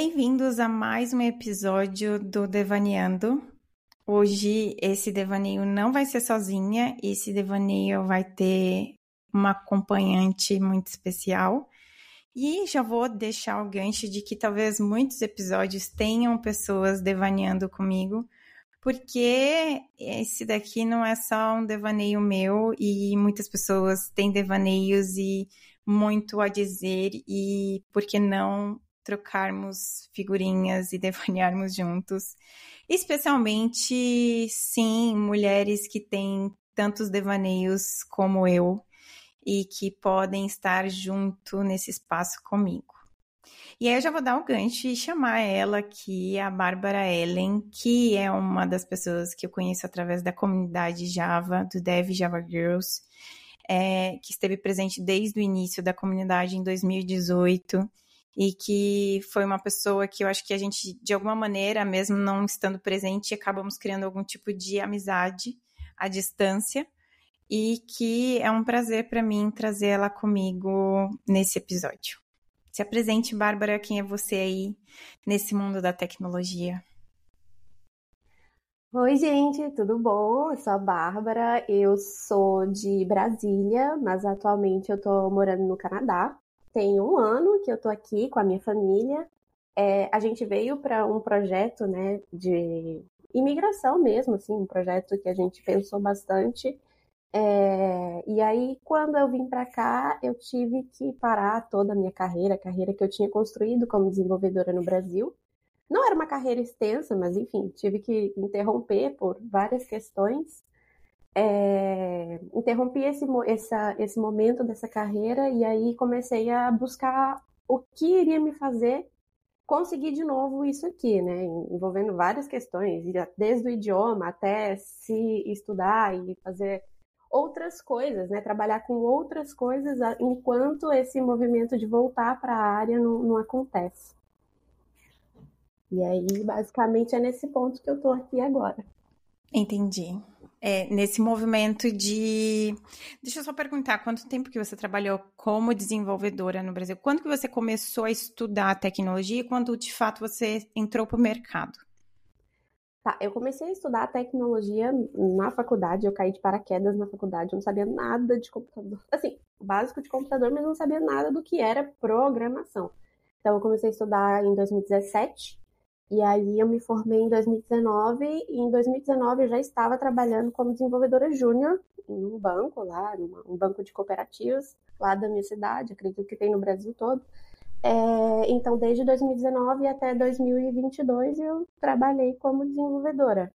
Bem-vindos a mais um episódio do Devaneando. Hoje esse devaneio não vai ser sozinha, esse devaneio vai ter uma acompanhante muito especial. E já vou deixar o gancho de que talvez muitos episódios tenham pessoas devaneando comigo, porque esse daqui não é só um devaneio meu e muitas pessoas têm devaneios e muito a dizer e por que não trocarmos figurinhas e devanearmos juntos. Especialmente, sim, mulheres que têm tantos devaneios como eu e que podem estar junto nesse espaço comigo. E aí eu já vou dar um gancho e chamar ela aqui, a Bárbara Ellen, que é uma das pessoas que eu conheço através da comunidade Java, do Dev Java Girls, é, que esteve presente desde o início da comunidade em 2018 e que foi uma pessoa que eu acho que a gente, de alguma maneira, mesmo não estando presente, acabamos criando algum tipo de amizade à distância e que é um prazer para mim trazer ela comigo nesse episódio. Se apresente, Bárbara, quem é você aí nesse mundo da tecnologia? Oi, gente, tudo bom? Eu sou a Bárbara, eu sou de Brasília, mas atualmente eu tô morando no Canadá tem um ano que eu tô aqui com a minha família. É, a gente veio para um projeto, né, de imigração mesmo, assim, um projeto que a gente pensou bastante. É, e aí, quando eu vim para cá, eu tive que parar toda a minha carreira, a carreira que eu tinha construído como desenvolvedora no Brasil. Não era uma carreira extensa, mas enfim, tive que interromper por várias questões é, interrompi esse, essa, esse momento dessa carreira e aí comecei a buscar o que iria me fazer conseguir de novo isso aqui, né? Envolvendo várias questões, desde o idioma até se estudar e fazer outras coisas, né? Trabalhar com outras coisas enquanto esse movimento de voltar para a área não, não acontece. E aí, basicamente, é nesse ponto que eu estou aqui agora. Entendi é, nesse movimento de. Deixa eu só perguntar, quanto tempo que você trabalhou como desenvolvedora no Brasil? Quando que você começou a estudar tecnologia e quando de fato você entrou para o mercado? Tá, eu comecei a estudar tecnologia na faculdade, eu caí de paraquedas na faculdade, eu não sabia nada de computador. Assim, básico de computador, mas não sabia nada do que era programação. Então, eu comecei a estudar em 2017 e aí eu me formei em 2019 e em 2019 eu já estava trabalhando como desenvolvedora júnior em um banco lá, um banco de cooperativas lá da minha cidade, acredito que tem no Brasil todo. É, então, desde 2019 até 2022 eu trabalhei como desenvolvedora.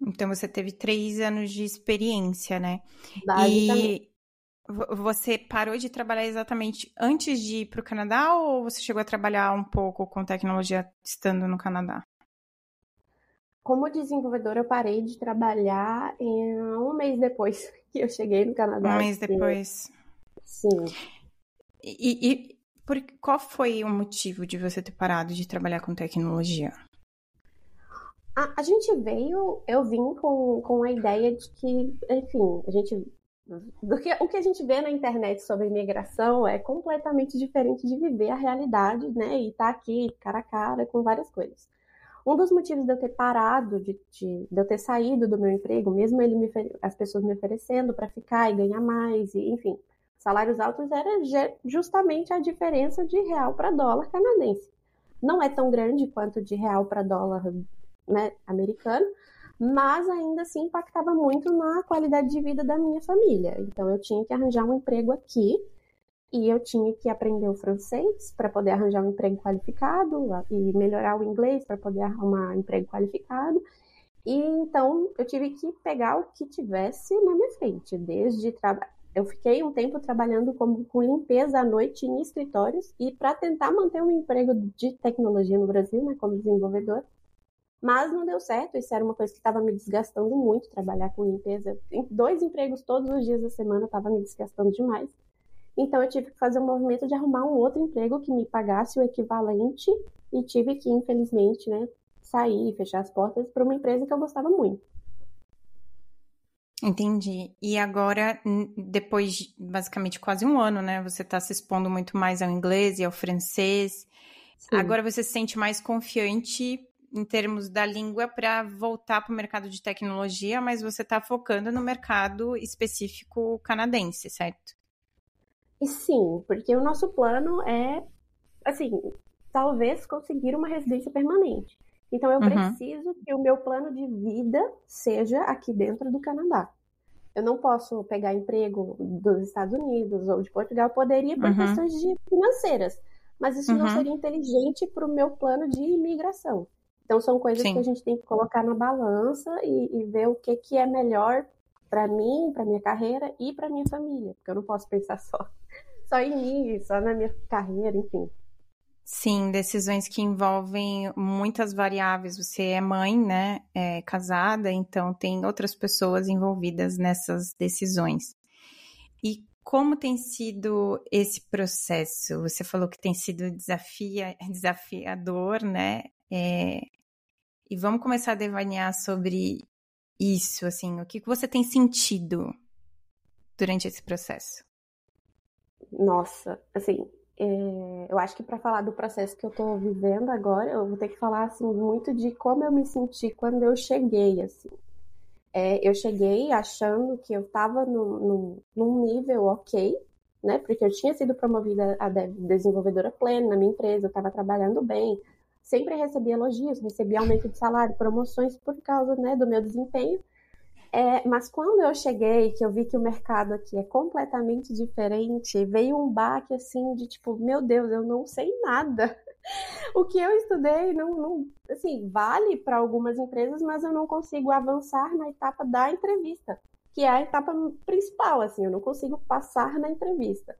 Então você teve três anos de experiência, né? Basicamente. E você parou de trabalhar exatamente antes de ir para o Canadá ou você chegou a trabalhar um pouco com tecnologia estando no Canadá? Como desenvolvedora, eu parei de trabalhar em um mês depois que eu cheguei no Canadá. Um mês depois. Sim. E, e por, qual foi o motivo de você ter parado de trabalhar com tecnologia? A, a gente veio, eu vim com, com a ideia de que, enfim, a gente do que o que a gente vê na internet sobre imigração é completamente diferente de viver a realidade, né? E estar tá aqui cara a cara com várias coisas. Um dos motivos de eu ter parado, de, de, de eu ter saído do meu emprego, mesmo ele me, as pessoas me oferecendo para ficar e ganhar mais, e, enfim, salários altos, era justamente a diferença de real para dólar canadense. Não é tão grande quanto de real para dólar né, americano, mas ainda assim impactava muito na qualidade de vida da minha família. Então eu tinha que arranjar um emprego aqui e eu tinha que aprender o francês para poder arranjar um emprego qualificado e melhorar o inglês para poder arrumar um emprego qualificado. E então eu tive que pegar o que tivesse na minha frente, desde trabalho. Eu fiquei um tempo trabalhando como, com limpeza à noite em escritórios e para tentar manter um emprego de tecnologia no Brasil, né, como desenvolvedor. Mas não deu certo, isso era uma coisa que estava me desgastando muito, trabalhar com limpeza. Dois empregos todos os dias da semana estava me desgastando demais. Então eu tive que fazer um movimento de arrumar um outro emprego que me pagasse o equivalente e tive que, infelizmente, né, sair e fechar as portas para uma empresa que eu gostava muito. Entendi. E agora, depois de basicamente quase um ano, né, você está se expondo muito mais ao inglês e ao francês. Sim. Agora você se sente mais confiante em termos da língua para voltar para o mercado de tecnologia, mas você está focando no mercado específico canadense, certo? E sim, porque o nosso plano é, assim, talvez conseguir uma residência permanente. Então eu uhum. preciso que o meu plano de vida seja aqui dentro do Canadá. Eu não posso pegar emprego dos Estados Unidos ou de Portugal, poderia por uhum. questões de financeiras, mas isso uhum. não seria inteligente para o meu plano de imigração. Então são coisas Sim. que a gente tem que colocar na balança e, e ver o que, que é melhor para mim, para minha carreira e para minha família, porque eu não posso pensar só só em mim, só na minha carreira, enfim. Sim, decisões que envolvem muitas variáveis. Você é mãe, né? É casada, então tem outras pessoas envolvidas nessas decisões. E como tem sido esse processo? Você falou que tem sido desafia, desafiador, né? É, e vamos começar a devanear sobre isso, assim, o que você tem sentido durante esse processo? Nossa, assim, é, eu acho que para falar do processo que eu estou vivendo agora, eu vou ter que falar assim muito de como eu me senti quando eu cheguei, assim. É, eu cheguei achando que eu estava num, num nível ok, né? Porque eu tinha sido promovida a desenvolvedora plena na minha empresa, eu estava trabalhando bem, sempre recebi elogios, recebi aumento de salário, promoções por causa né, do meu desempenho. É, mas quando eu cheguei, que eu vi que o mercado aqui é completamente diferente, veio um baque assim de tipo, meu Deus, eu não sei nada. O que eu estudei não, não assim, vale para algumas empresas, mas eu não consigo avançar na etapa da entrevista, que é a etapa principal, assim, eu não consigo passar na entrevista.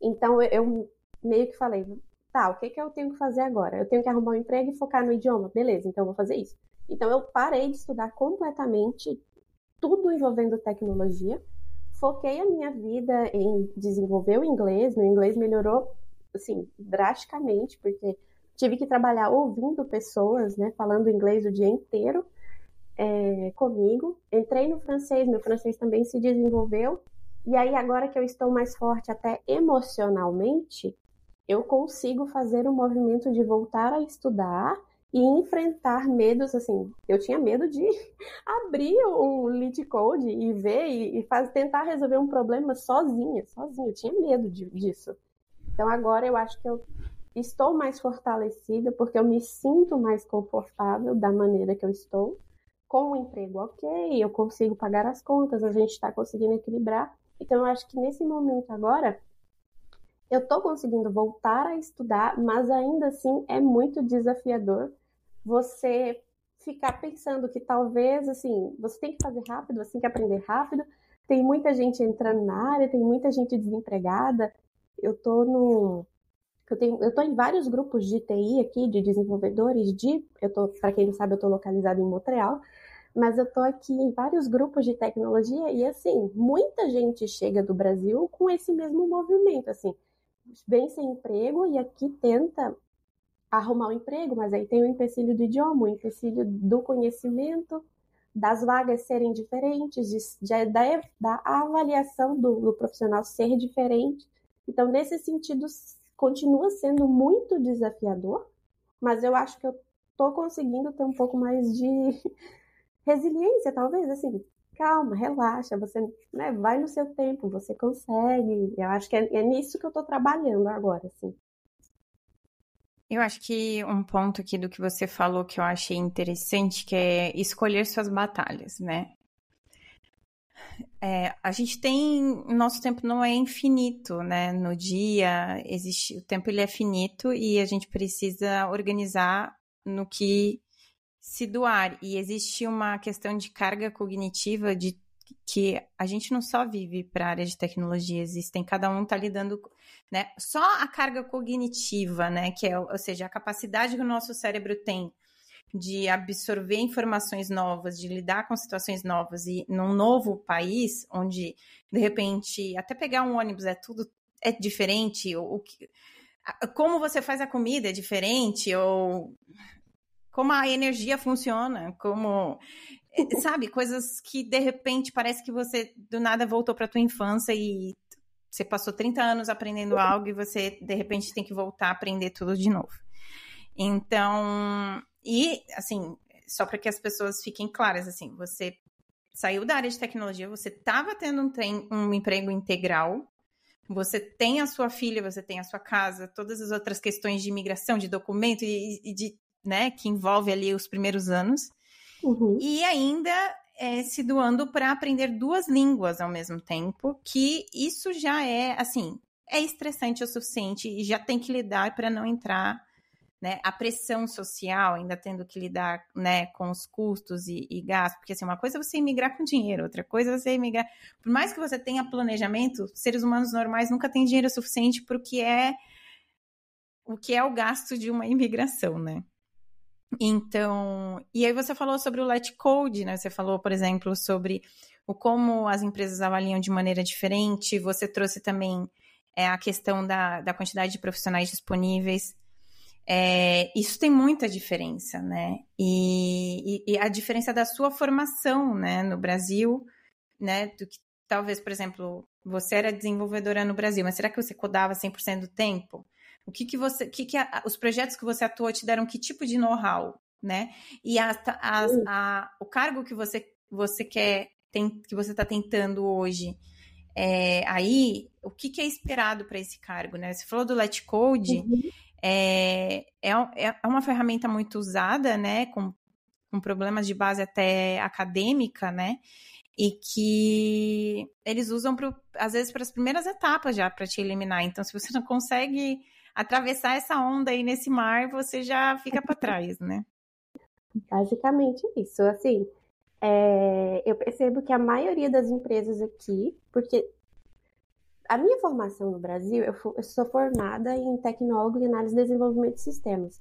Então eu, meio que falei, tá, o que, que eu tenho que fazer agora? Eu tenho que arrumar um emprego e focar no idioma, beleza? Então eu vou fazer isso. Então eu parei de estudar completamente tudo envolvendo tecnologia. Foquei a minha vida em desenvolver o inglês. Meu inglês melhorou, assim, drasticamente, porque tive que trabalhar ouvindo pessoas, né, falando inglês o dia inteiro é, comigo. Entrei no francês, meu francês também se desenvolveu. E aí, agora que eu estou mais forte até emocionalmente, eu consigo fazer o movimento de voltar a estudar e enfrentar medos, assim, eu tinha medo de abrir um lead code e ver e, e faz, tentar resolver um problema sozinha, sozinha, eu tinha medo de, disso. Então agora eu acho que eu estou mais fortalecida porque eu me sinto mais confortável da maneira que eu estou, com o emprego ok, eu consigo pagar as contas, a gente está conseguindo equilibrar. Então eu acho que nesse momento agora eu estou conseguindo voltar a estudar, mas ainda assim é muito desafiador você ficar pensando que talvez, assim, você tem que fazer rápido, você tem que aprender rápido. Tem muita gente entrando na área, tem muita gente desempregada. Eu tô no eu tenho, eu tô em vários grupos de TI aqui, de desenvolvedores de, eu tô, para quem não sabe, eu tô localizado em Montreal, mas eu tô aqui em vários grupos de tecnologia e assim, muita gente chega do Brasil com esse mesmo movimento, assim, vem sem emprego e aqui tenta arrumar um emprego, mas aí tem o empecilho do idioma, o empecilho do conhecimento, das vagas serem diferentes, de, de, da, da avaliação do, do profissional ser diferente. Então, nesse sentido, continua sendo muito desafiador, mas eu acho que eu estou conseguindo ter um pouco mais de resiliência, talvez, assim, calma, relaxa, você né, vai no seu tempo, você consegue. Eu acho que é, é nisso que eu estou trabalhando agora, assim. Eu acho que um ponto aqui do que você falou que eu achei interessante, que é escolher suas batalhas, né? É, a gente tem, nosso tempo não é infinito, né? No dia existe, o tempo ele é finito e a gente precisa organizar no que se doar. E existe uma questão de carga cognitiva de que a gente não só vive para a área de tecnologia, existem, cada um está lidando, né? Só a carga cognitiva, né? Que é, ou seja, a capacidade que o nosso cérebro tem de absorver informações novas, de lidar com situações novas e num novo país, onde de repente até pegar um ônibus é tudo é diferente, ou, como você faz a comida é diferente, ou como a energia funciona, como sabe, coisas que de repente parece que você do nada voltou para tua infância e você passou 30 anos aprendendo algo e você de repente tem que voltar a aprender tudo de novo. Então, e assim, só para que as pessoas fiquem claras, assim, você saiu da área de tecnologia, você estava tendo um, um emprego integral, você tem a sua filha, você tem a sua casa, todas as outras questões de imigração, de documento e, e de, né, que envolve ali os primeiros anos. Uhum. E ainda é, se doando para aprender duas línguas ao mesmo tempo, que isso já é, assim, é estressante o suficiente e já tem que lidar para não entrar né, a pressão social, ainda tendo que lidar né, com os custos e, e gastos, porque assim, uma coisa é você imigrar com dinheiro, outra coisa é você imigrar. Por mais que você tenha planejamento, seres humanos normais nunca têm dinheiro suficiente para o que é o que é o gasto de uma imigração, né? Então, e aí você falou sobre o Let Code, né? Você falou, por exemplo, sobre o como as empresas avaliam de maneira diferente. Você trouxe também é, a questão da, da quantidade de profissionais disponíveis. É, isso tem muita diferença, né? E, e, e, a diferença da sua formação, né, no Brasil, né, do que talvez, por exemplo, você era desenvolvedora no Brasil, mas será que você codava 100% do tempo? O que que você, que que a, os projetos que você atuou te deram que tipo de know-how, né? E a, a, o cargo que você você quer tem, que você está tentando hoje, é, aí o que, que é esperado para esse cargo, né? Você falou do Let Code. Uhum é, é, é, é uma ferramenta muito usada, né, com, com problemas de base até acadêmica, né, e que eles usam, pro, às vezes, para as primeiras etapas já, para te eliminar. Então, se você não consegue atravessar essa onda aí nesse mar, você já fica para trás, né? Basicamente isso. Assim, é, eu percebo que a maioria das empresas aqui, porque a minha formação no Brasil, eu, eu sou formada em tecnólogo e análise e desenvolvimento de sistemas.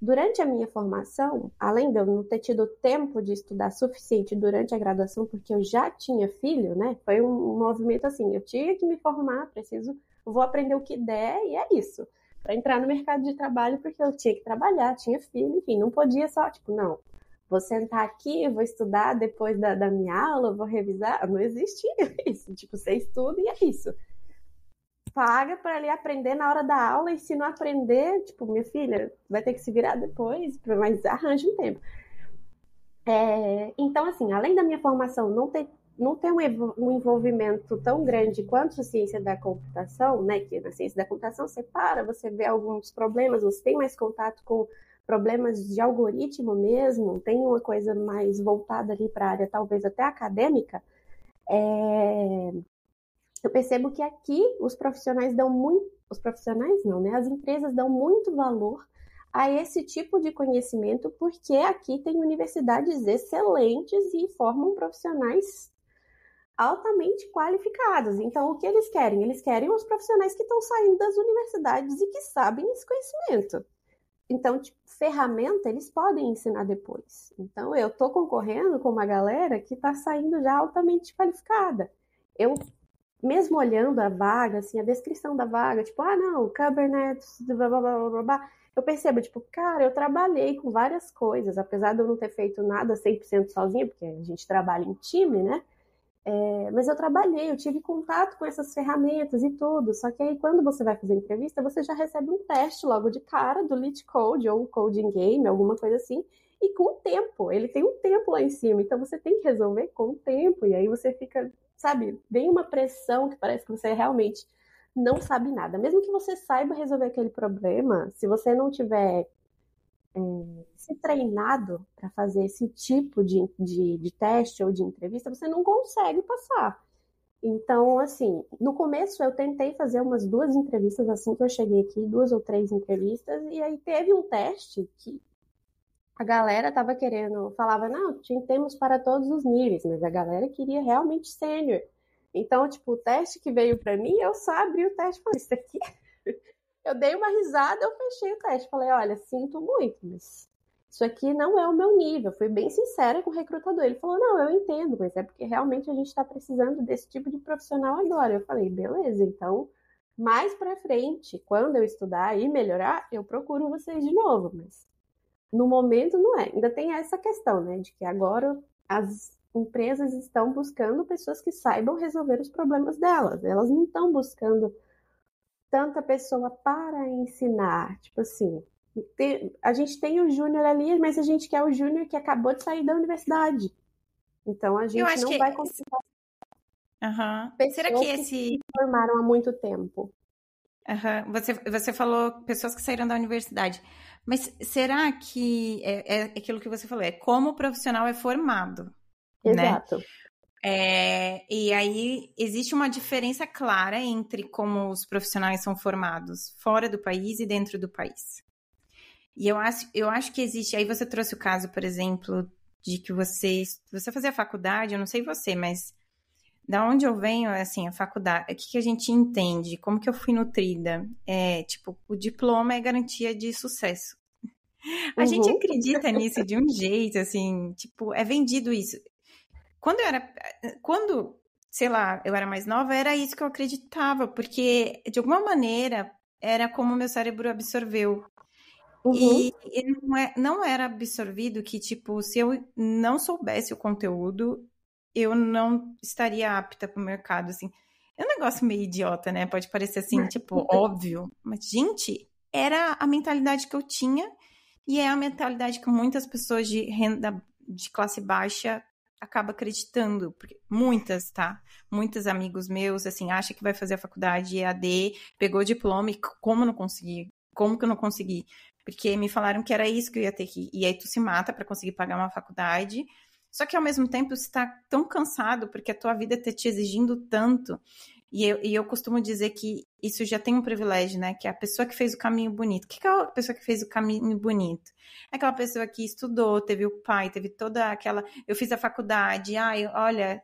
Durante a minha formação, além de eu não ter tido tempo de estudar suficiente durante a graduação, porque eu já tinha filho, né? Foi um movimento assim, eu tinha que me formar, preciso, vou aprender o que der e é isso. Para entrar no mercado de trabalho, porque eu tinha que trabalhar, tinha filho, enfim, não podia só, tipo, não, vou sentar aqui, vou estudar depois da, da minha aula, vou revisar. Não existia isso. Tipo, você estuda e é isso paga para ele aprender na hora da aula e se não aprender, tipo, minha filha, vai ter que se virar depois, mas arranje um tempo. É, então, assim, além da minha formação não ter, não ter um, um, envolvimento tão grande quanto a ciência da computação, né, que na ciência da computação você para, você vê alguns problemas, você tem mais contato com problemas de algoritmo mesmo, tem uma coisa mais voltada ali para a área talvez até acadêmica, é, eu percebo que aqui os profissionais dão muito, os profissionais não, né? As empresas dão muito valor a esse tipo de conhecimento, porque aqui tem universidades excelentes e formam profissionais altamente qualificados. Então, o que eles querem? Eles querem os profissionais que estão saindo das universidades e que sabem esse conhecimento. Então, tipo, ferramenta eles podem ensinar depois. Então, eu estou concorrendo com uma galera que está saindo já altamente qualificada. Eu mesmo olhando a vaga, assim, a descrição da vaga, tipo, ah, não, Kubernetes, blá, blá, blá, blá, blá, eu percebo, tipo, cara, eu trabalhei com várias coisas, apesar de eu não ter feito nada 100% sozinha, porque a gente trabalha em time, né? É, mas eu trabalhei, eu tive contato com essas ferramentas e tudo. Só que aí, quando você vai fazer entrevista, você já recebe um teste logo de cara do Lead Code ou Coding Game, alguma coisa assim, e com o tempo. Ele tem um tempo lá em cima, então você tem que resolver com o tempo. E aí você fica sabe, vem uma pressão que parece que você realmente não sabe nada. Mesmo que você saiba resolver aquele problema, se você não tiver é, se treinado para fazer esse tipo de, de, de teste ou de entrevista, você não consegue passar. Então, assim, no começo eu tentei fazer umas duas entrevistas assim que eu cheguei aqui, duas ou três entrevistas, e aí teve um teste que a galera tava querendo, falava, não, temos para todos os níveis, mas a galera queria realmente sênior. Então, tipo, o teste que veio para mim, eu só abri o teste e falei, isso aqui. Eu dei uma risada, eu fechei o teste. Falei, olha, sinto muito, mas isso aqui não é o meu nível. Fui bem sincera com o recrutador. Ele falou, não, eu entendo, mas é porque realmente a gente está precisando desse tipo de profissional agora. Eu falei, beleza, então mais para frente, quando eu estudar e melhorar, eu procuro vocês de novo, mas no momento, não é. Ainda tem essa questão, né, de que agora as empresas estão buscando pessoas que saibam resolver os problemas delas. Elas não estão buscando tanta pessoa para ensinar. Tipo assim, a gente tem o júnior ali, mas a gente quer o júnior que acabou de sair da universidade. Então a gente não que... vai conseguir. Uhum. Será que esse. Que se formaram há muito tempo. Uhum. Você, você falou pessoas que saíram da universidade. Mas será que é, é aquilo que você falou? É como o profissional é formado. Né? Exato. Né? É, e aí existe uma diferença clara entre como os profissionais são formados fora do país e dentro do país. E eu acho, eu acho que existe. Aí você trouxe o caso, por exemplo, de que você, você fazia faculdade, eu não sei você, mas da onde eu venho, assim, a faculdade, o que, que a gente entende? Como que eu fui nutrida? É, tipo, o diploma é garantia de sucesso. A uhum. gente acredita nisso de um jeito, assim, tipo, é vendido isso. Quando eu era. Quando, sei lá, eu era mais nova, era isso que eu acreditava, porque de alguma maneira era como meu cérebro absorveu. Uhum. E, e não, é, não era absorvido que, tipo, se eu não soubesse o conteúdo, eu não estaria apta para o mercado, assim. É um negócio meio idiota, né? Pode parecer assim, tipo, óbvio. Mas, gente, era a mentalidade que eu tinha e é a mentalidade que muitas pessoas de renda de classe baixa acaba acreditando, porque muitas, tá? Muitos amigos meus, assim, acham que vai fazer a faculdade EAD, pegou o diploma e como não consegui? Como que eu não consegui? Porque me falaram que era isso que eu ia ter que. E aí tu se mata para conseguir pagar uma faculdade. Só que ao mesmo tempo você está tão cansado porque a tua vida está te exigindo tanto. E eu, e eu costumo dizer que isso já tem um privilégio, né? Que é a pessoa que fez o caminho bonito. O que é a pessoa que fez o caminho bonito? É aquela pessoa que estudou, teve o pai, teve toda aquela. Eu fiz a faculdade, ai, olha,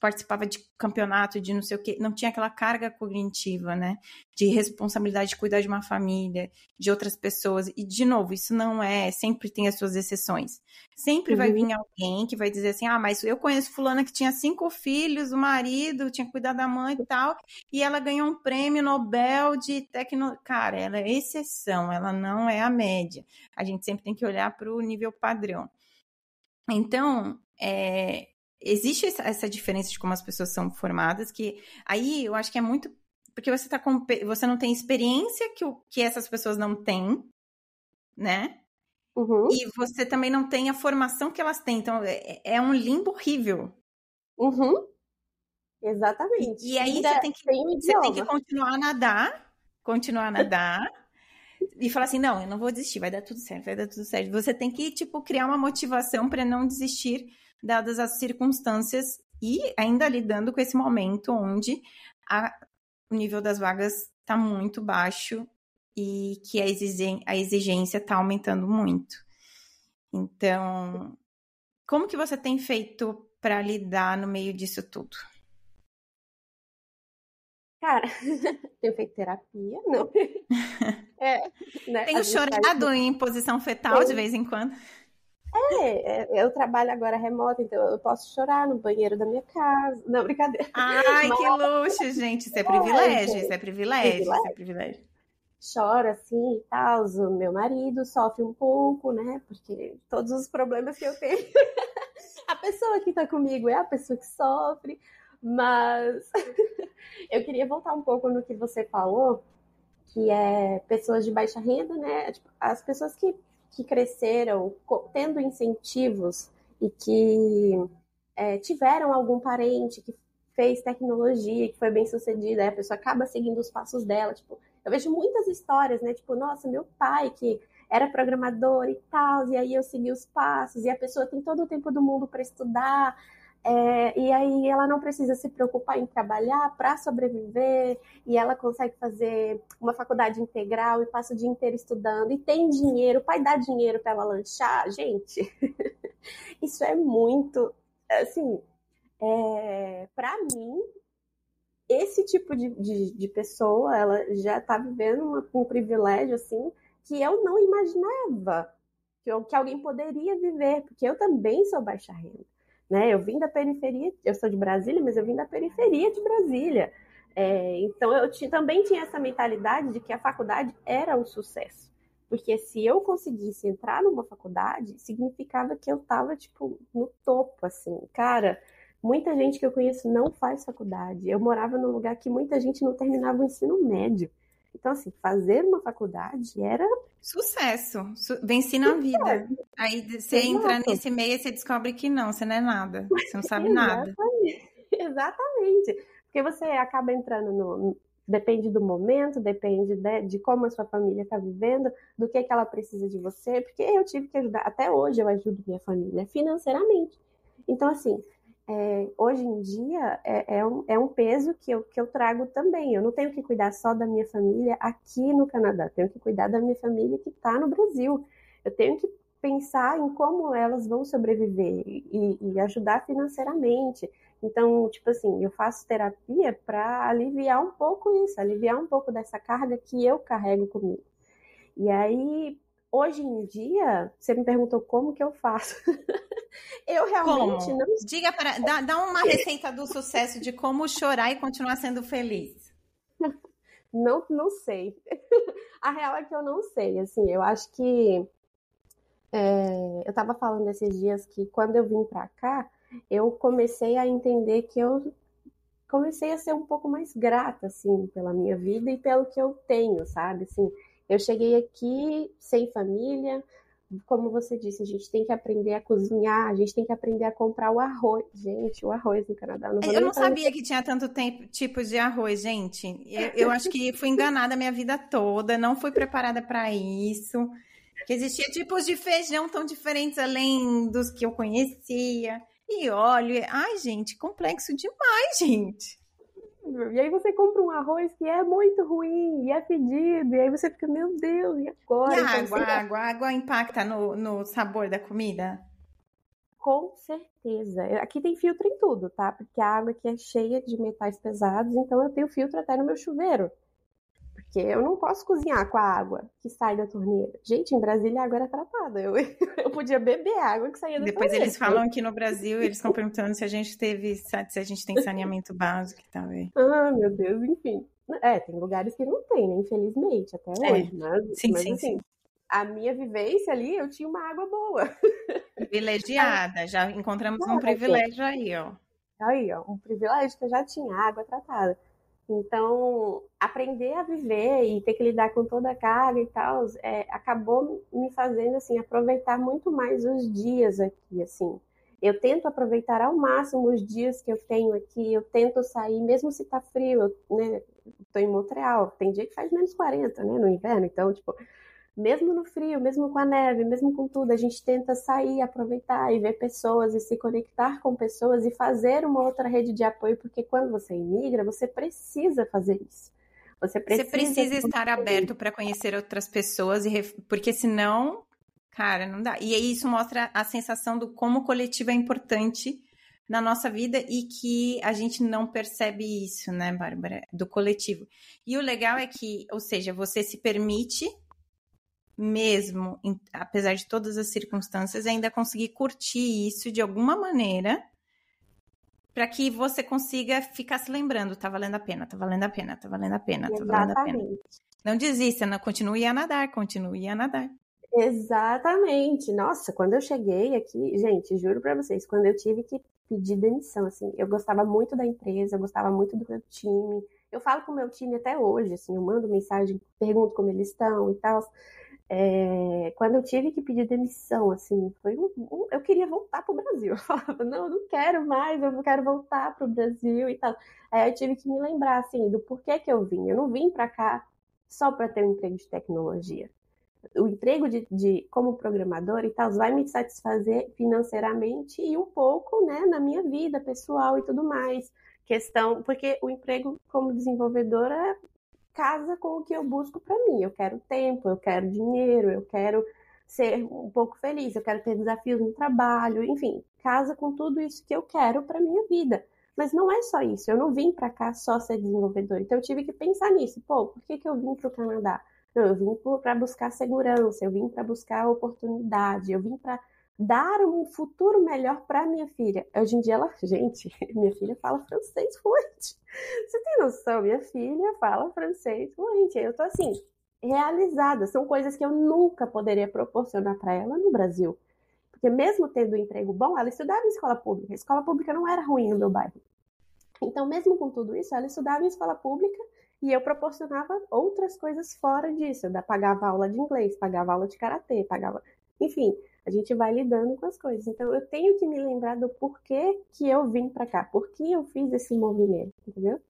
participava de campeonato, de não sei o quê, não tinha aquela carga cognitiva, né? De responsabilidade de cuidar de uma família, de outras pessoas. E, de novo, isso não é, sempre tem as suas exceções. Sempre uhum. vai vir alguém que vai dizer assim: ah, mas eu conheço fulana que tinha cinco filhos, o marido tinha cuidado da mãe e tal, e ela ganhou um prêmio Nobel de tecno. Cara, ela é exceção, ela não é a média. A gente sempre tem que olhar para o nível padrão. Então, é, existe essa diferença de como as pessoas são formadas, que aí eu acho que é muito porque você tá com, você não tem experiência que, o, que essas pessoas não têm, né? Uhum. E você também não tem a formação que elas têm. Então, é, é um limbo horrível. Uhum. Exatamente. E, e aí você tem, que, tem um você tem que continuar a nadar, continuar a nadar. e falar assim, não, eu não vou desistir, vai dar tudo certo, vai dar tudo certo. Você tem que, tipo, criar uma motivação para não desistir dadas as circunstâncias e ainda lidando com esse momento onde a, o nível das vagas está muito baixo e que a, a exigência está aumentando muito. Então, como que você tem feito para lidar no meio disso tudo? Cara, tenho feito terapia, não. É, né, Tenho chorado em posição fetal de vez em quando. É, é, eu trabalho agora remoto, então eu posso chorar no banheiro da minha casa. Não, brincadeira. Ai, Mas... que luxo, gente. Isso é privilégio, isso é privilégio, isso é privilégio. Chora assim e tal. O meu marido sofre um pouco, né? Porque todos os problemas que eu tenho. a pessoa que tá comigo é a pessoa que sofre. Mas eu queria voltar um pouco no que você falou, que é pessoas de baixa renda, né? Tipo, as pessoas que que cresceram tendo incentivos e que é, tiveram algum parente que fez tecnologia, que foi bem sucedida, a pessoa acaba seguindo os passos dela. Tipo, eu vejo muitas histórias, né? Tipo, nossa, meu pai que era programador e tal, e aí eu segui os passos, e a pessoa tem todo o tempo do mundo para estudar, é, e aí ela não precisa se preocupar em trabalhar para sobreviver, e ela consegue fazer uma faculdade integral e passa o dia inteiro estudando, e tem dinheiro, o pai dá dinheiro para ela lanchar. Gente, isso é muito, assim, é, para mim, esse tipo de, de, de, pessoa, ela já está vivendo uma, um privilégio, assim, que eu não imaginava que, que alguém poderia viver, porque eu também sou baixa renda. Né? Eu vim da periferia, eu sou de Brasília, mas eu vim da periferia de Brasília. É, então eu também tinha essa mentalidade de que a faculdade era um sucesso. Porque se eu conseguisse entrar numa faculdade, significava que eu estava tipo, no topo, assim. Cara, muita gente que eu conheço não faz faculdade. Eu morava num lugar que muita gente não terminava o ensino médio. Então, assim, fazer uma faculdade era. Sucesso. Venci na vida. Aí você Exato. entra nesse meio e você descobre que não, você não é nada. Você não sabe nada. Exatamente. Porque você acaba entrando no. Depende do momento, depende de, de como a sua família está vivendo, do que, que ela precisa de você, porque eu tive que ajudar, até hoje eu ajudo minha família financeiramente. Então, assim, é, hoje em dia é, é, um, é um peso que eu, que eu trago também. Eu não tenho que cuidar só da minha família aqui no Canadá, tenho que cuidar da minha família que está no Brasil. Eu tenho que pensar em como elas vão sobreviver e, e ajudar financeiramente. Então, tipo assim, eu faço terapia para aliviar um pouco isso, aliviar um pouco dessa carga que eu carrego comigo. E aí, hoje em dia, você me perguntou como que eu faço. eu realmente como? não. Diga para. Dá, dá uma receita do sucesso de como chorar e continuar sendo feliz. Não, não sei. A real é que eu não sei. Assim, eu acho que. É, eu estava falando esses dias que quando eu vim para cá, eu comecei a entender que eu comecei a ser um pouco mais grata, assim, pela minha vida e pelo que eu tenho, sabe? Assim, eu cheguei aqui sem família, como você disse, a gente tem que aprender a cozinhar, a gente tem que aprender a comprar o arroz. Gente, o arroz no Canadá. Não eu não sabia que tinha tanto tempo, tipos de arroz, gente. Eu, eu acho que fui enganada a minha vida toda, não fui preparada para isso. Que existia tipos de feijão tão diferentes além dos que eu conhecia. E óleo. Ai, gente, complexo demais, gente. E aí você compra um arroz que é muito ruim e é fedido, e aí você fica, meu Deus, e agora? E a então, água, a água, água impacta no, no sabor da comida? Com certeza. Aqui tem filtro em tudo, tá? Porque a água aqui é cheia de metais pesados, então eu tenho filtro até no meu chuveiro. Porque eu não posso cozinhar com a água que sai da torneira. Gente, em Brasília a água era tratada. Eu, eu podia beber a água que saía da Depois torneira. Depois eles falam que no Brasil, eles estão perguntando se a gente teve, se a gente tem saneamento básico e tal. Ah, meu Deus, enfim. É, tem lugares que não tem, né? Infelizmente, até é. hoje. É. Mas, sim, mas, sim, assim, sim. A minha vivência ali, eu tinha uma água boa. Privilegiada, já encontramos ah, um privilégio aí, ó. Aí, ó, um privilégio que eu já tinha água tratada. Então, aprender a viver e ter que lidar com toda a carga e tal, é, acabou me fazendo assim aproveitar muito mais os dias aqui, assim. Eu tento aproveitar ao máximo os dias que eu tenho aqui, eu tento sair, mesmo se tá frio, eu, né, tô em Montreal, tem dia que faz menos 40, né, no inverno, então, tipo, mesmo no frio, mesmo com a neve, mesmo com tudo, a gente tenta sair, aproveitar e ver pessoas e se conectar com pessoas e fazer uma outra rede de apoio, porque quando você imigra, você precisa fazer isso. Você precisa, você precisa estar aberto para conhecer outras pessoas, e porque senão, cara, não dá. E aí isso mostra a sensação do como o coletivo é importante na nossa vida e que a gente não percebe isso, né, Bárbara, do coletivo. E o legal é que, ou seja, você se permite mesmo, em, apesar de todas as circunstâncias, ainda conseguir curtir isso de alguma maneira para que você consiga ficar se lembrando, tá valendo a pena, tá valendo a pena, tá valendo a pena, tá valendo a pena. Não desista, não, continue a nadar, continue a nadar. Exatamente. Nossa, quando eu cheguei aqui, gente, juro para vocês, quando eu tive que pedir demissão, assim, eu gostava muito da empresa, eu gostava muito do meu time. Eu falo com o meu time até hoje, assim, eu mando mensagem, pergunto como eles estão e tal. É, quando eu tive que pedir demissão, assim, foi um, um, eu queria voltar para o Brasil. Eu falava, não, eu não quero mais, eu não quero voltar para o Brasil e tal. Aí eu tive que me lembrar, assim, do porquê que eu vim. Eu não vim para cá só para ter um emprego de tecnologia. O emprego de, de, como programador e tal vai me satisfazer financeiramente e um pouco, né, na minha vida pessoal e tudo mais. Questão, porque o emprego como desenvolvedora casa com o que eu busco para mim. Eu quero tempo, eu quero dinheiro, eu quero ser um pouco feliz, eu quero ter desafios no trabalho, enfim, casa com tudo isso que eu quero para minha vida. Mas não é só isso, eu não vim para cá só ser desenvolvedor, então eu tive que pensar nisso. Pô, por que, que eu vim para o Canadá? Não, eu vim para buscar segurança, eu vim para buscar oportunidade, eu vim para dar um futuro melhor para minha filha. Hoje em dia ela, gente, minha filha fala francês fluente. Você tem noção? Minha filha fala francês fluente. Eu tô assim, realizada. São coisas que eu nunca poderia proporcionar para ela no Brasil. Porque mesmo tendo um emprego bom, ela estudava em escola pública. A escola pública não era ruim no meu bairro. Então, mesmo com tudo isso, ela estudava em escola pública E eu proporcionava outras coisas fora disso. Eu pagava aula de inglês, pagava aula de karatê, pagava. Enfim, a gente vai lidando com as coisas. Então, eu tenho que me lembrar do porquê que eu vim para cá, por que eu fiz esse movimento, entendeu?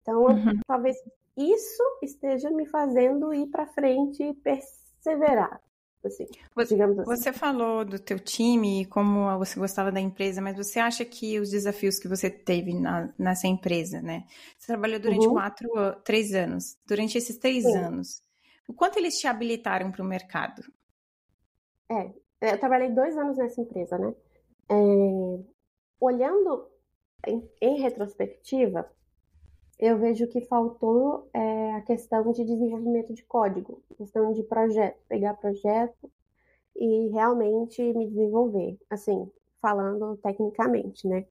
Então, uhum. talvez isso esteja me fazendo ir para frente e perseverar. Assim, você, assim. você falou do teu time como você gostava da empresa, mas você acha que os desafios que você teve na, nessa empresa, né? Você trabalhou durante uhum. quatro, três anos. Durante esses três Sim. anos, o quanto eles te habilitaram para o mercado? É, eu trabalhei dois anos nessa empresa, né? É, olhando em, em retrospectiva, eu vejo que faltou é, a questão de desenvolvimento de código, questão de projeto, pegar projeto e realmente me desenvolver, assim, falando tecnicamente, né?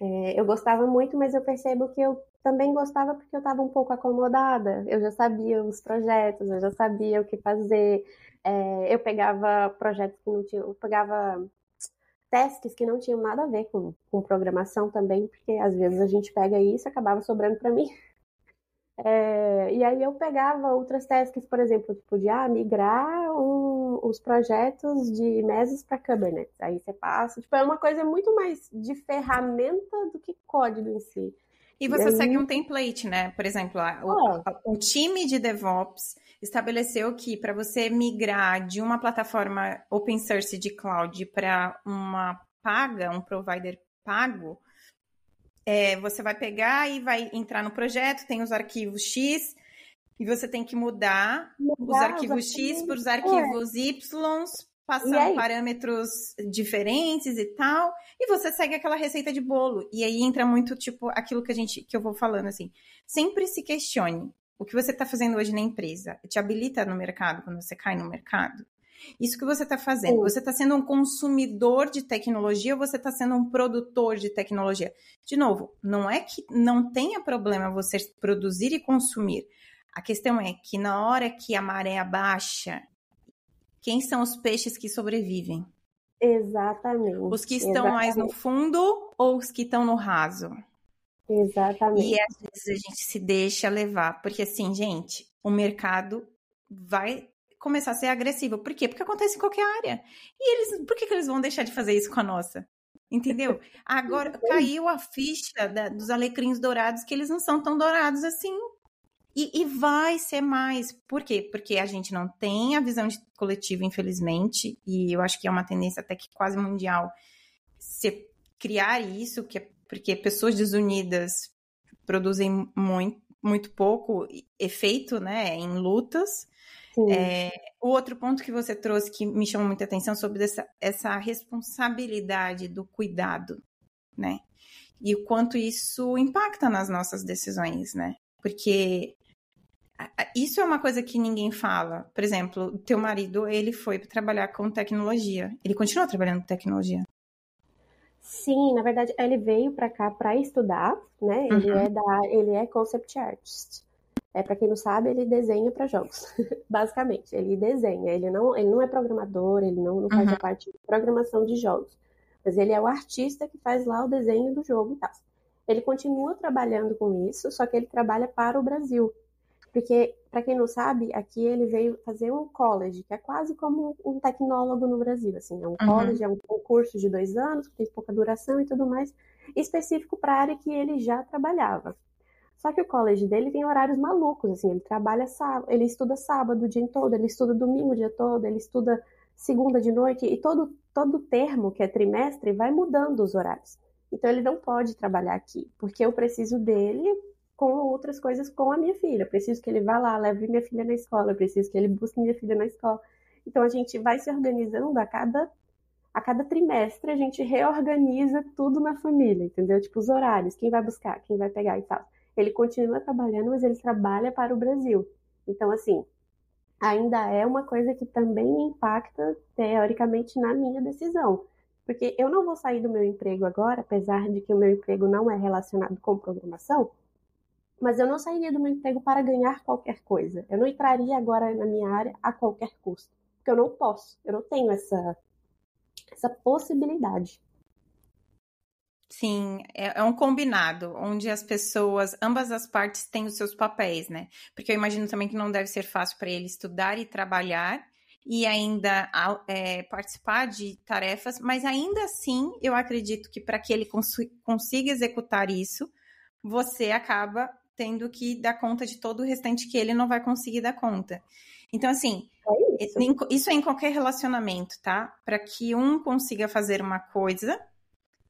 É, eu gostava muito, mas eu percebo que eu também gostava porque eu estava um pouco acomodada. Eu já sabia os projetos, eu já sabia o que fazer. É, eu pegava projetos que não tinham, eu pegava tasks que não tinham nada a ver com, com programação também, porque às vezes a gente pega isso e acabava sobrando para mim. É, e aí eu pegava outras tasks, por exemplo, tipo de ah, migrar um, os projetos de Mesos para Kubernetes. Aí você passa, tipo, é uma coisa muito mais de ferramenta do que código em si. E você e aí... segue um template, né? Por exemplo, o, o time de DevOps estabeleceu que para você migrar de uma plataforma open source de cloud para uma paga, um provider pago, é, você vai pegar e vai entrar no projeto, tem os arquivos X, e você tem que mudar, os arquivos X para os arquivos é. Y, passando parâmetros diferentes e tal, e você segue aquela receita de bolo. E aí entra muito tipo aquilo que a gente que eu vou falando assim. Sempre se questione o que você está fazendo hoje na empresa te habilita no mercado quando você cai no mercado? Isso que você está fazendo, você está sendo um consumidor de tecnologia ou você está sendo um produtor de tecnologia? De novo, não é que não tenha problema você produzir e consumir. A questão é que na hora que a maré baixa, quem são os peixes que sobrevivem? Exatamente. Os que estão exatamente. mais no fundo ou os que estão no raso? Exatamente. E às vezes a gente se deixa levar, porque assim, gente, o mercado vai começar a ser agressivo. Por quê? Porque acontece em qualquer área. E eles, por que, que eles vão deixar de fazer isso com a nossa? Entendeu? Agora caiu a ficha da, dos alecrins dourados que eles não são tão dourados assim. E, e, vai ser mais. Por quê? Porque a gente não tem a visão de coletivo, infelizmente, e eu acho que é uma tendência até que quase mundial se criar isso, que é porque pessoas desunidas produzem muito, muito pouco efeito, né, em lutas. É, o outro ponto que você trouxe que me chamou muita atenção sobre essa, essa responsabilidade do cuidado, né? E o quanto isso impacta nas nossas decisões, né? Porque isso é uma coisa que ninguém fala. Por exemplo, teu marido, ele foi trabalhar com tecnologia. Ele continua trabalhando com tecnologia. Sim, na verdade, ele veio para cá para estudar, né? Ele uhum. é da, ele é concept artist. É para quem não sabe, ele desenha para jogos, basicamente. Ele desenha, ele não, ele não é programador, ele não, não faz uhum. a parte de programação de jogos, mas ele é o artista que faz lá o desenho do jogo e tal. Ele continua trabalhando com isso, só que ele trabalha para o Brasil. Porque, para quem não sabe, aqui ele veio fazer um college, que é quase como um tecnólogo no Brasil. Assim, é um uhum. college, é um, um, curso de dois anos, que tem pouca duração e tudo mais, específico para a área que ele já trabalhava. Só que o college dele tem horários malucos, assim, ele trabalha sábado, ele estuda sábado o dia todo, ele estuda domingo o dia todo, ele estuda segunda de noite, e todo, todo termo, que é trimestre, vai mudando os horários. Então ele não pode trabalhar aqui, porque eu preciso dele com outras coisas com a minha filha. Eu preciso que ele vá lá, leve minha filha na escola, preciso que ele busque minha filha na escola. Então a gente vai se organizando a cada a cada trimestre a gente reorganiza tudo na família, entendeu? Tipo os horários, quem vai buscar, quem vai pegar e tal. Ele continua trabalhando, mas ele trabalha para o Brasil. Então assim, ainda é uma coisa que também impacta teoricamente na minha decisão. Porque eu não vou sair do meu emprego agora, apesar de que o meu emprego não é relacionado com programação, mas eu não sairia do meu emprego para ganhar qualquer coisa. Eu não entraria agora na minha área a qualquer custo, porque eu não posso, eu não tenho essa essa possibilidade. Sim, é, é, um combinado, onde as pessoas, ambas as partes têm os seus papéis, né? Porque eu imagino também que não deve ser fácil para ele estudar e trabalhar e ainda é, participar de tarefas, mas ainda assim, eu acredito que para que ele cons consiga executar isso, você acaba tendo que dar conta de todo o restante que ele não vai conseguir dar conta. Então, assim, é isso. isso é em qualquer relacionamento, tá? Para que um consiga fazer uma coisa,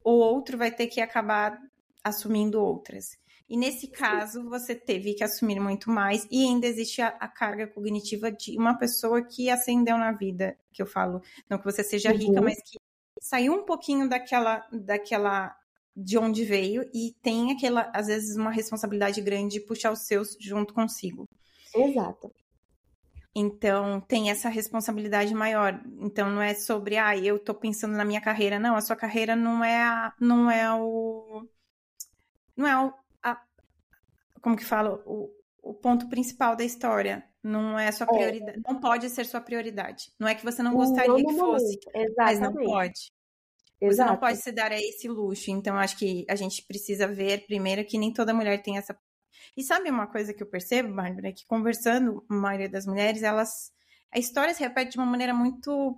o outro vai ter que acabar assumindo outras. E nesse caso, você teve que assumir muito mais, e ainda existe a, a, carga cognitiva de uma pessoa que ascendeu na vida, que eu falo, não que você seja rica, uhum. mas que saiu um pouquinho daquela, daquela de onde veio e tem aquela, às vezes, uma responsabilidade grande de puxar os seus junto consigo. Exato. Então, tem essa responsabilidade maior. Então, não é sobre, ah, eu tô pensando na minha carreira. Não, a sua carreira não é, a, não é o. Não é o. A, como que fala? O, o ponto principal da história. Não é a sua prioridade. É. Não pode ser sua prioridade. Não é que você não gostaria não, que fosse. Exatamente. Mas não pode. Exato. Você não pode se dar a esse luxo. Então, acho que a gente precisa ver primeiro que nem toda mulher tem essa e sabe uma coisa que eu percebo, Bárbara, é que conversando, a maioria das mulheres, elas. A história se repete de uma maneira muito.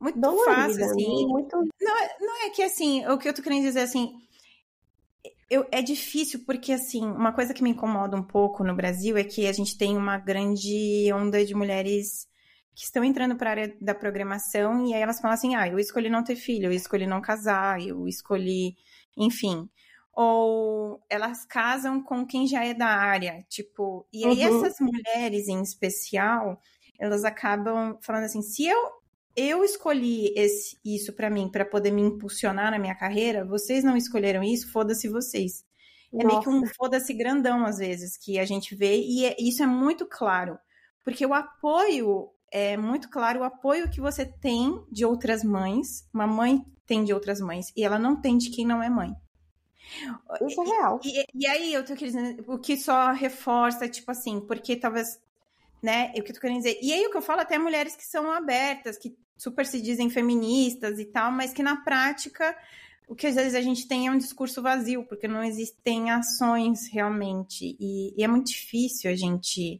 Muito Dolorida, fácil, né? assim. Muito... Não, é, não é que assim, o que eu tô querendo dizer assim. Eu, é difícil porque, assim, uma coisa que me incomoda um pouco no Brasil é que a gente tem uma grande onda de mulheres que estão entrando para a área da programação e aí elas falam assim: ah, eu escolhi não ter filho, eu escolhi não casar, eu escolhi, enfim ou elas casam com quem já é da área, tipo, e aí uhum. essas mulheres em especial, elas acabam falando assim, se eu eu escolhi esse, isso para mim, para poder me impulsionar na minha carreira, vocês não escolheram isso, foda-se vocês. É meio que um foda-se grandão, às vezes, que a gente vê, e é, isso é muito claro. Porque o apoio, é muito claro o apoio que você tem de outras mães, uma mãe tem de outras mães, e ela não tem de quem não é mãe. Isso é real. E, e, aí, eu tô querendo o que só reforça, tipo assim, porque talvez, né, o que eu tô querendo dizer. E aí, o que eu falo até mulheres que são abertas, que super se dizem feministas e tal, mas que na prática o que às vezes a gente tem é um discurso vazio, porque não existem ações realmente. E, e é muito difícil a gente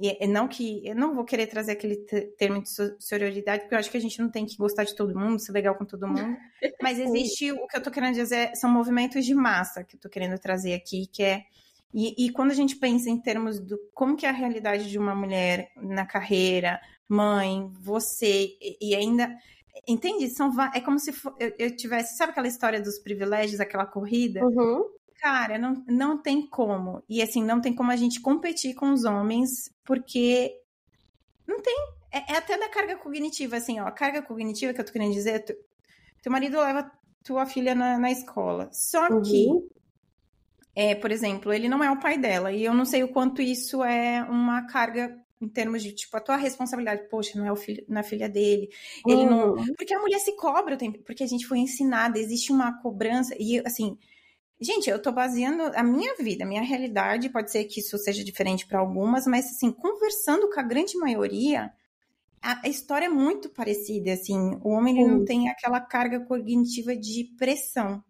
e não que eu não vou querer trazer aquele termo de sororidade, porque eu acho que a gente não tem que gostar de todo mundo, ser legal com todo mundo. Mas existe o que eu tô querendo dizer, são movimentos de massa que eu tô querendo trazer aqui, que é e, e, quando a gente pensa em termos do como que é a realidade de uma mulher na carreira, mãe, você, e, e ainda. Entende? São, é como se for, eu, eu, tivesse. Sabe aquela história dos privilégios, aquela corrida? Uhum. Cara, não, não tem como. E assim, não tem como a gente competir com os homens, porque não tem. É, é até da carga cognitiva, assim, ó. A carga cognitiva que eu tô querendo dizer, é tu, teu marido leva tua filha na, na escola. Só uhum. que, é, por exemplo, ele não é o pai dela. E eu não sei o quanto isso é uma carga em termos de, tipo, a tua responsabilidade, poxa, não é o filho, na é filha dele, ele uhum. não... Porque a mulher se cobra o tempo, porque a gente foi ensinada, existe uma cobrança, e, assim, Gente, eu tô baseando a minha vida, a minha realidade, pode ser que isso seja diferente para algumas, mas assim, conversando com a grande maioria, a, a história é muito parecida, assim, o homem ele não tem aquela carga cognitiva de pressão.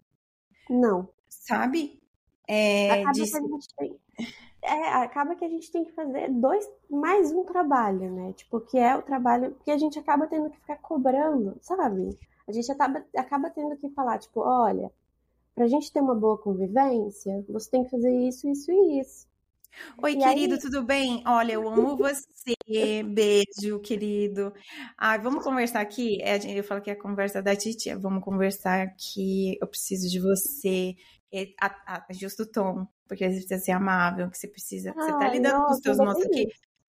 Não. Sabe? É, acaba, de... que a gente tem, é, acaba que a gente tem que fazer dois, mais um trabalho, né? Tipo, que é o trabalho que a gente acaba tendo que ficar cobrando, sabe? A gente acaba, acaba tendo que falar, tipo, olha, para a gente ter uma boa convivência, você tem que fazer isso, isso e isso. Oi, e querido, aí... tudo bem? Olha, eu amo você. Beijo, querido. Ai, vamos conversar aqui? É, eu falo que é a conversa da titia. Vamos conversar aqui. Eu preciso de você. É, justo tom, porque você precisa ser amável, que você precisa. Ai, você tá lidando nossa, com os teus moços aqui.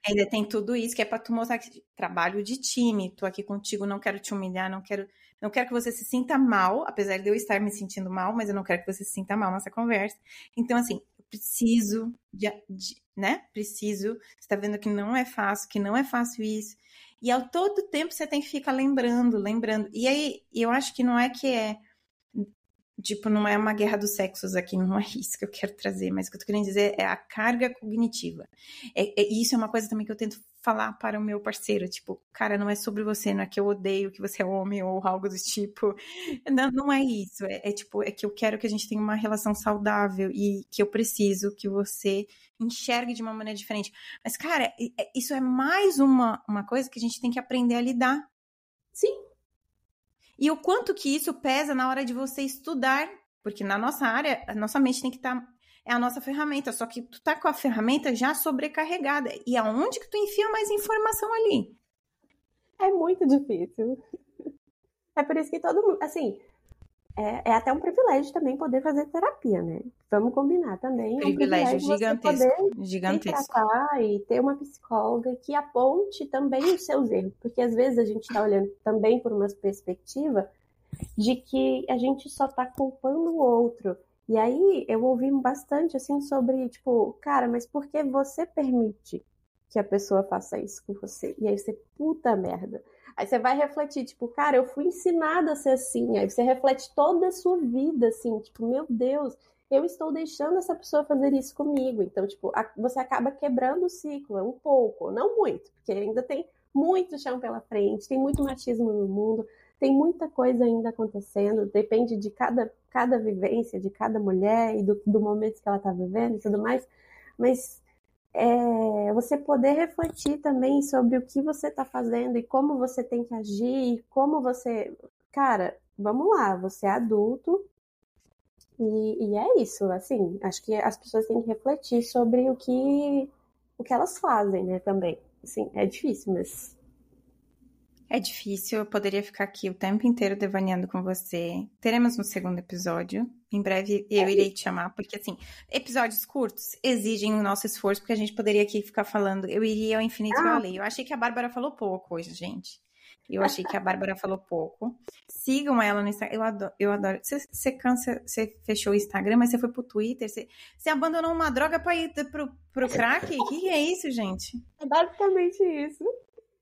Ainda tem tudo isso que é para tu mostrar que trabalho de time. Tô aqui contigo, não quero te humilhar, não quero não quero que você se sinta mal, apesar de eu estar me sentindo mal, mas eu não quero que você se sinta mal nessa conversa. Então, assim, eu preciso de, de né? Preciso. Você tá vendo que não é fácil, que não é fácil isso. E ao todo tempo você tem que ficar lembrando, lembrando. E aí, eu acho que não é que é tipo, não é uma guerra dos sexos aqui, não é isso que eu quero trazer, mas o que eu tô querendo dizer é a carga cognitiva. É, é, isso é uma coisa também que eu tento falar para o meu parceiro, tipo, cara, não é sobre você, não é que eu odeio que você é homem ou algo do tipo. Não, não é isso, é, é tipo, é que eu quero que a gente tenha uma relação saudável e que eu preciso que você enxergue de uma maneira diferente. Mas, cara, é, isso é mais uma, uma coisa que a gente tem que aprender a lidar. Sim, e o quanto que isso pesa na hora de você estudar, porque na nossa área, a nossa mente tem que estar. Tá, é a nossa ferramenta, só que tu tá com a ferramenta já sobrecarregada. E aonde que tu enfia mais informação ali? É muito difícil. É por isso que todo mundo. Assim, é, é, até um privilégio também poder fazer terapia, né? Vamos combinar também. Privilégio, é um privilégio gigantesco. gigantesco. e ter uma psicóloga que aponte também os seus erros. Porque às vezes a gente está olhando também por uma perspectiva de que a gente só está culpando o outro. E aí eu ouvi bastante assim sobre, tipo, cara, mas por que você permite que a pessoa faça isso com você? E aí você, puta merda. Aí você vai refletir, tipo, cara, eu fui ensinada a ser assim. Aí você reflete toda a sua vida, assim, tipo, meu Deus, eu estou deixando essa pessoa fazer isso comigo. Então, tipo, você acaba quebrando o ciclo um pouco, não muito, porque ainda tem muito chão pela frente, tem muito machismo no mundo, tem muita coisa ainda acontecendo, depende de cada, cada vivência, de cada mulher e do, do momento que ela está vivendo e tudo mais. Mas é, você poder refletir também sobre o que você está fazendo e como você tem que agir, como você. Cara, vamos lá, você é adulto e, e, é isso, assim, acho que as pessoas têm que refletir sobre o que, o que elas fazem, né, também. Assim, é difícil, mas é difícil, eu poderia ficar aqui o tempo inteiro devaneando com você. Teremos um segundo episódio. Em breve eu irei te chamar, porque assim, episódios curtos exigem o nosso esforço, porque a gente poderia aqui ficar falando. Eu iria ao infinito ah. além. Eu achei que a Bárbara falou pouco hoje, gente. Eu achei que a Bárbara falou pouco. Sigam ela no Instagram. Eu adoro. Eu adoro. Você, você cansa, você fechou o Instagram, mas você foi pro Twitter. Você, você abandonou uma droga pra ir pro, pro crack? O que é isso, gente? É basicamente isso.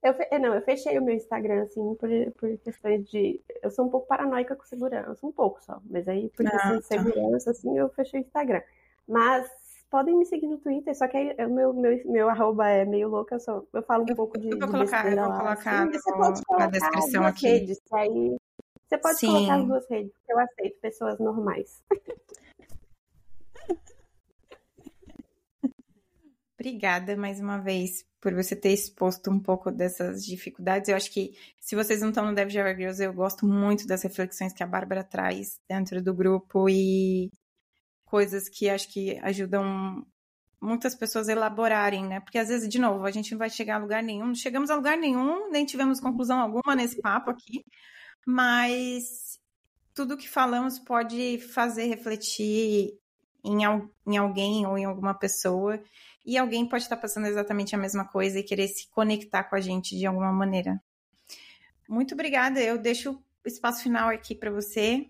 Eu, eh, não, eu fechei o meu Instagram, assim, por, por questões de. Eu sou um pouco paranoica com segurança, um pouco só. Mas aí, por questão ah, de tá. segurança, assim, eu fechei o Instagram. Mas podem me seguir no Twitter, só que aí o meu, meu, meu arroba é meio louca, eu, só, eu falo um eu, pouco de. Eu vou colocar, eu vou colocar assim. você pode colocar na descrição aqui. Redes, aí você pode Sim. colocar as duas redes, eu aceito pessoas normais. Obrigada mais uma vez por você ter exposto um pouco dessas dificuldades. Eu acho que se vocês não estão no Dev Java Girls, eu gosto muito das reflexões que a Bárbara traz dentro do grupo e coisas que acho que ajudam muitas pessoas a elaborarem, né? Porque às vezes, de novo, a gente não vai chegar a lugar nenhum, não chegamos a lugar nenhum, nem tivemos conclusão alguma nesse papo aqui, mas tudo que falamos pode fazer refletir em, em alguém ou em alguma pessoa e alguém pode estar passando exatamente a mesma coisa e querer se conectar com a gente de alguma maneira. Muito obrigada. Eu deixo o espaço final aqui para você.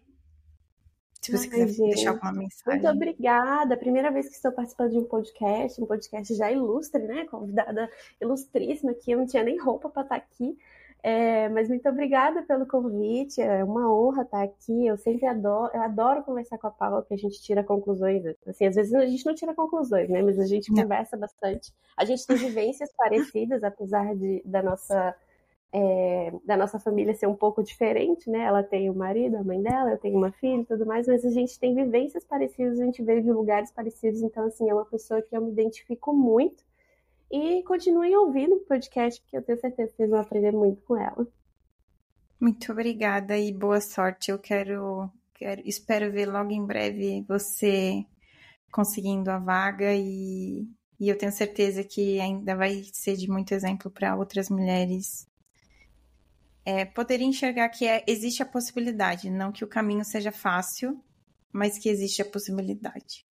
Se você Ai, quiser gente, deixar alguma mensagem. Muito obrigada. Primeira vez que estou participando de um podcast, um podcast já ilustre, né? Convidada ilustríssima aqui. Eu não tinha nem roupa para estar aqui. É, mas muito obrigada pelo convite, é uma honra estar aqui. Eu sempre adoro, eu adoro conversar com a Paula, que a gente tira conclusões. Assim, às vezes a gente não tira conclusões, né? Mas a gente conversa bastante. A gente tem vivências parecidas, apesar de, da nossa é, da nossa família ser um pouco diferente, né? Ela tem o marido, a mãe dela, eu tenho uma filha e tudo mais, mas a gente tem vivências parecidas, a gente veio de lugares parecidos, então assim, é uma pessoa que eu me identifico muito e continuem ouvindo o podcast, porque eu tenho certeza que vocês vão aprender muito com ela. Muito obrigada e boa sorte. Eu quero, quero espero ver logo em breve você conseguindo a vaga e, e eu tenho certeza que ainda vai ser de muito exemplo para outras mulheres é, poder enxergar que é, existe a possibilidade, não que o caminho seja fácil, mas que existe a possibilidade.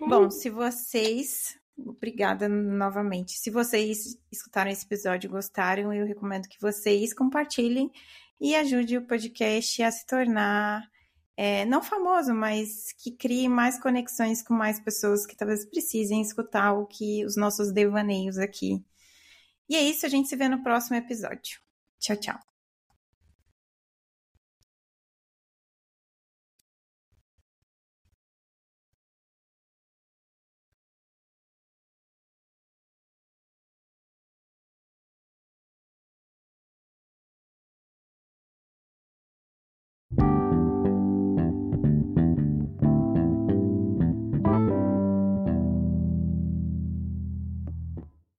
É. Bom, se vocês Obrigada novamente. Se vocês escutaram esse episódio e gostaram, eu recomendo que vocês compartilhem e ajude o podcast a se tornar é, não famoso, mas que crie mais conexões com mais pessoas que talvez precisem escutar o que os nossos devaneios aqui. E é isso, a gente se vê no próximo episódio. Tchau, tchau.